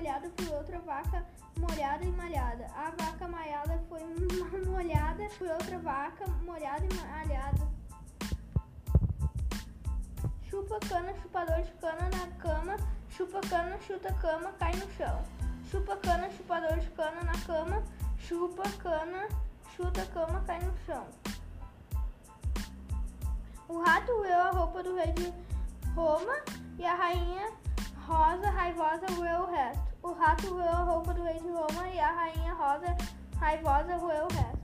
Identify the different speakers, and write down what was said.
Speaker 1: malhada por outra vaca molhada e malhada. A vaca malhada foi molhada por outra vaca molhada e malhada. Chupa cana, chupador de cana na cama. Chupa cana, chuta cama, cai no chão. Chupa cana, chupador de cana na cama. Chupa cana, chuta cama, cai no chão. O rato roeu a roupa do rei de Roma e a rainha rosa raivosa roeu o resto. O rato roeu a roupa do rei de Roma e a rainha rosa raivosa roeu o resto.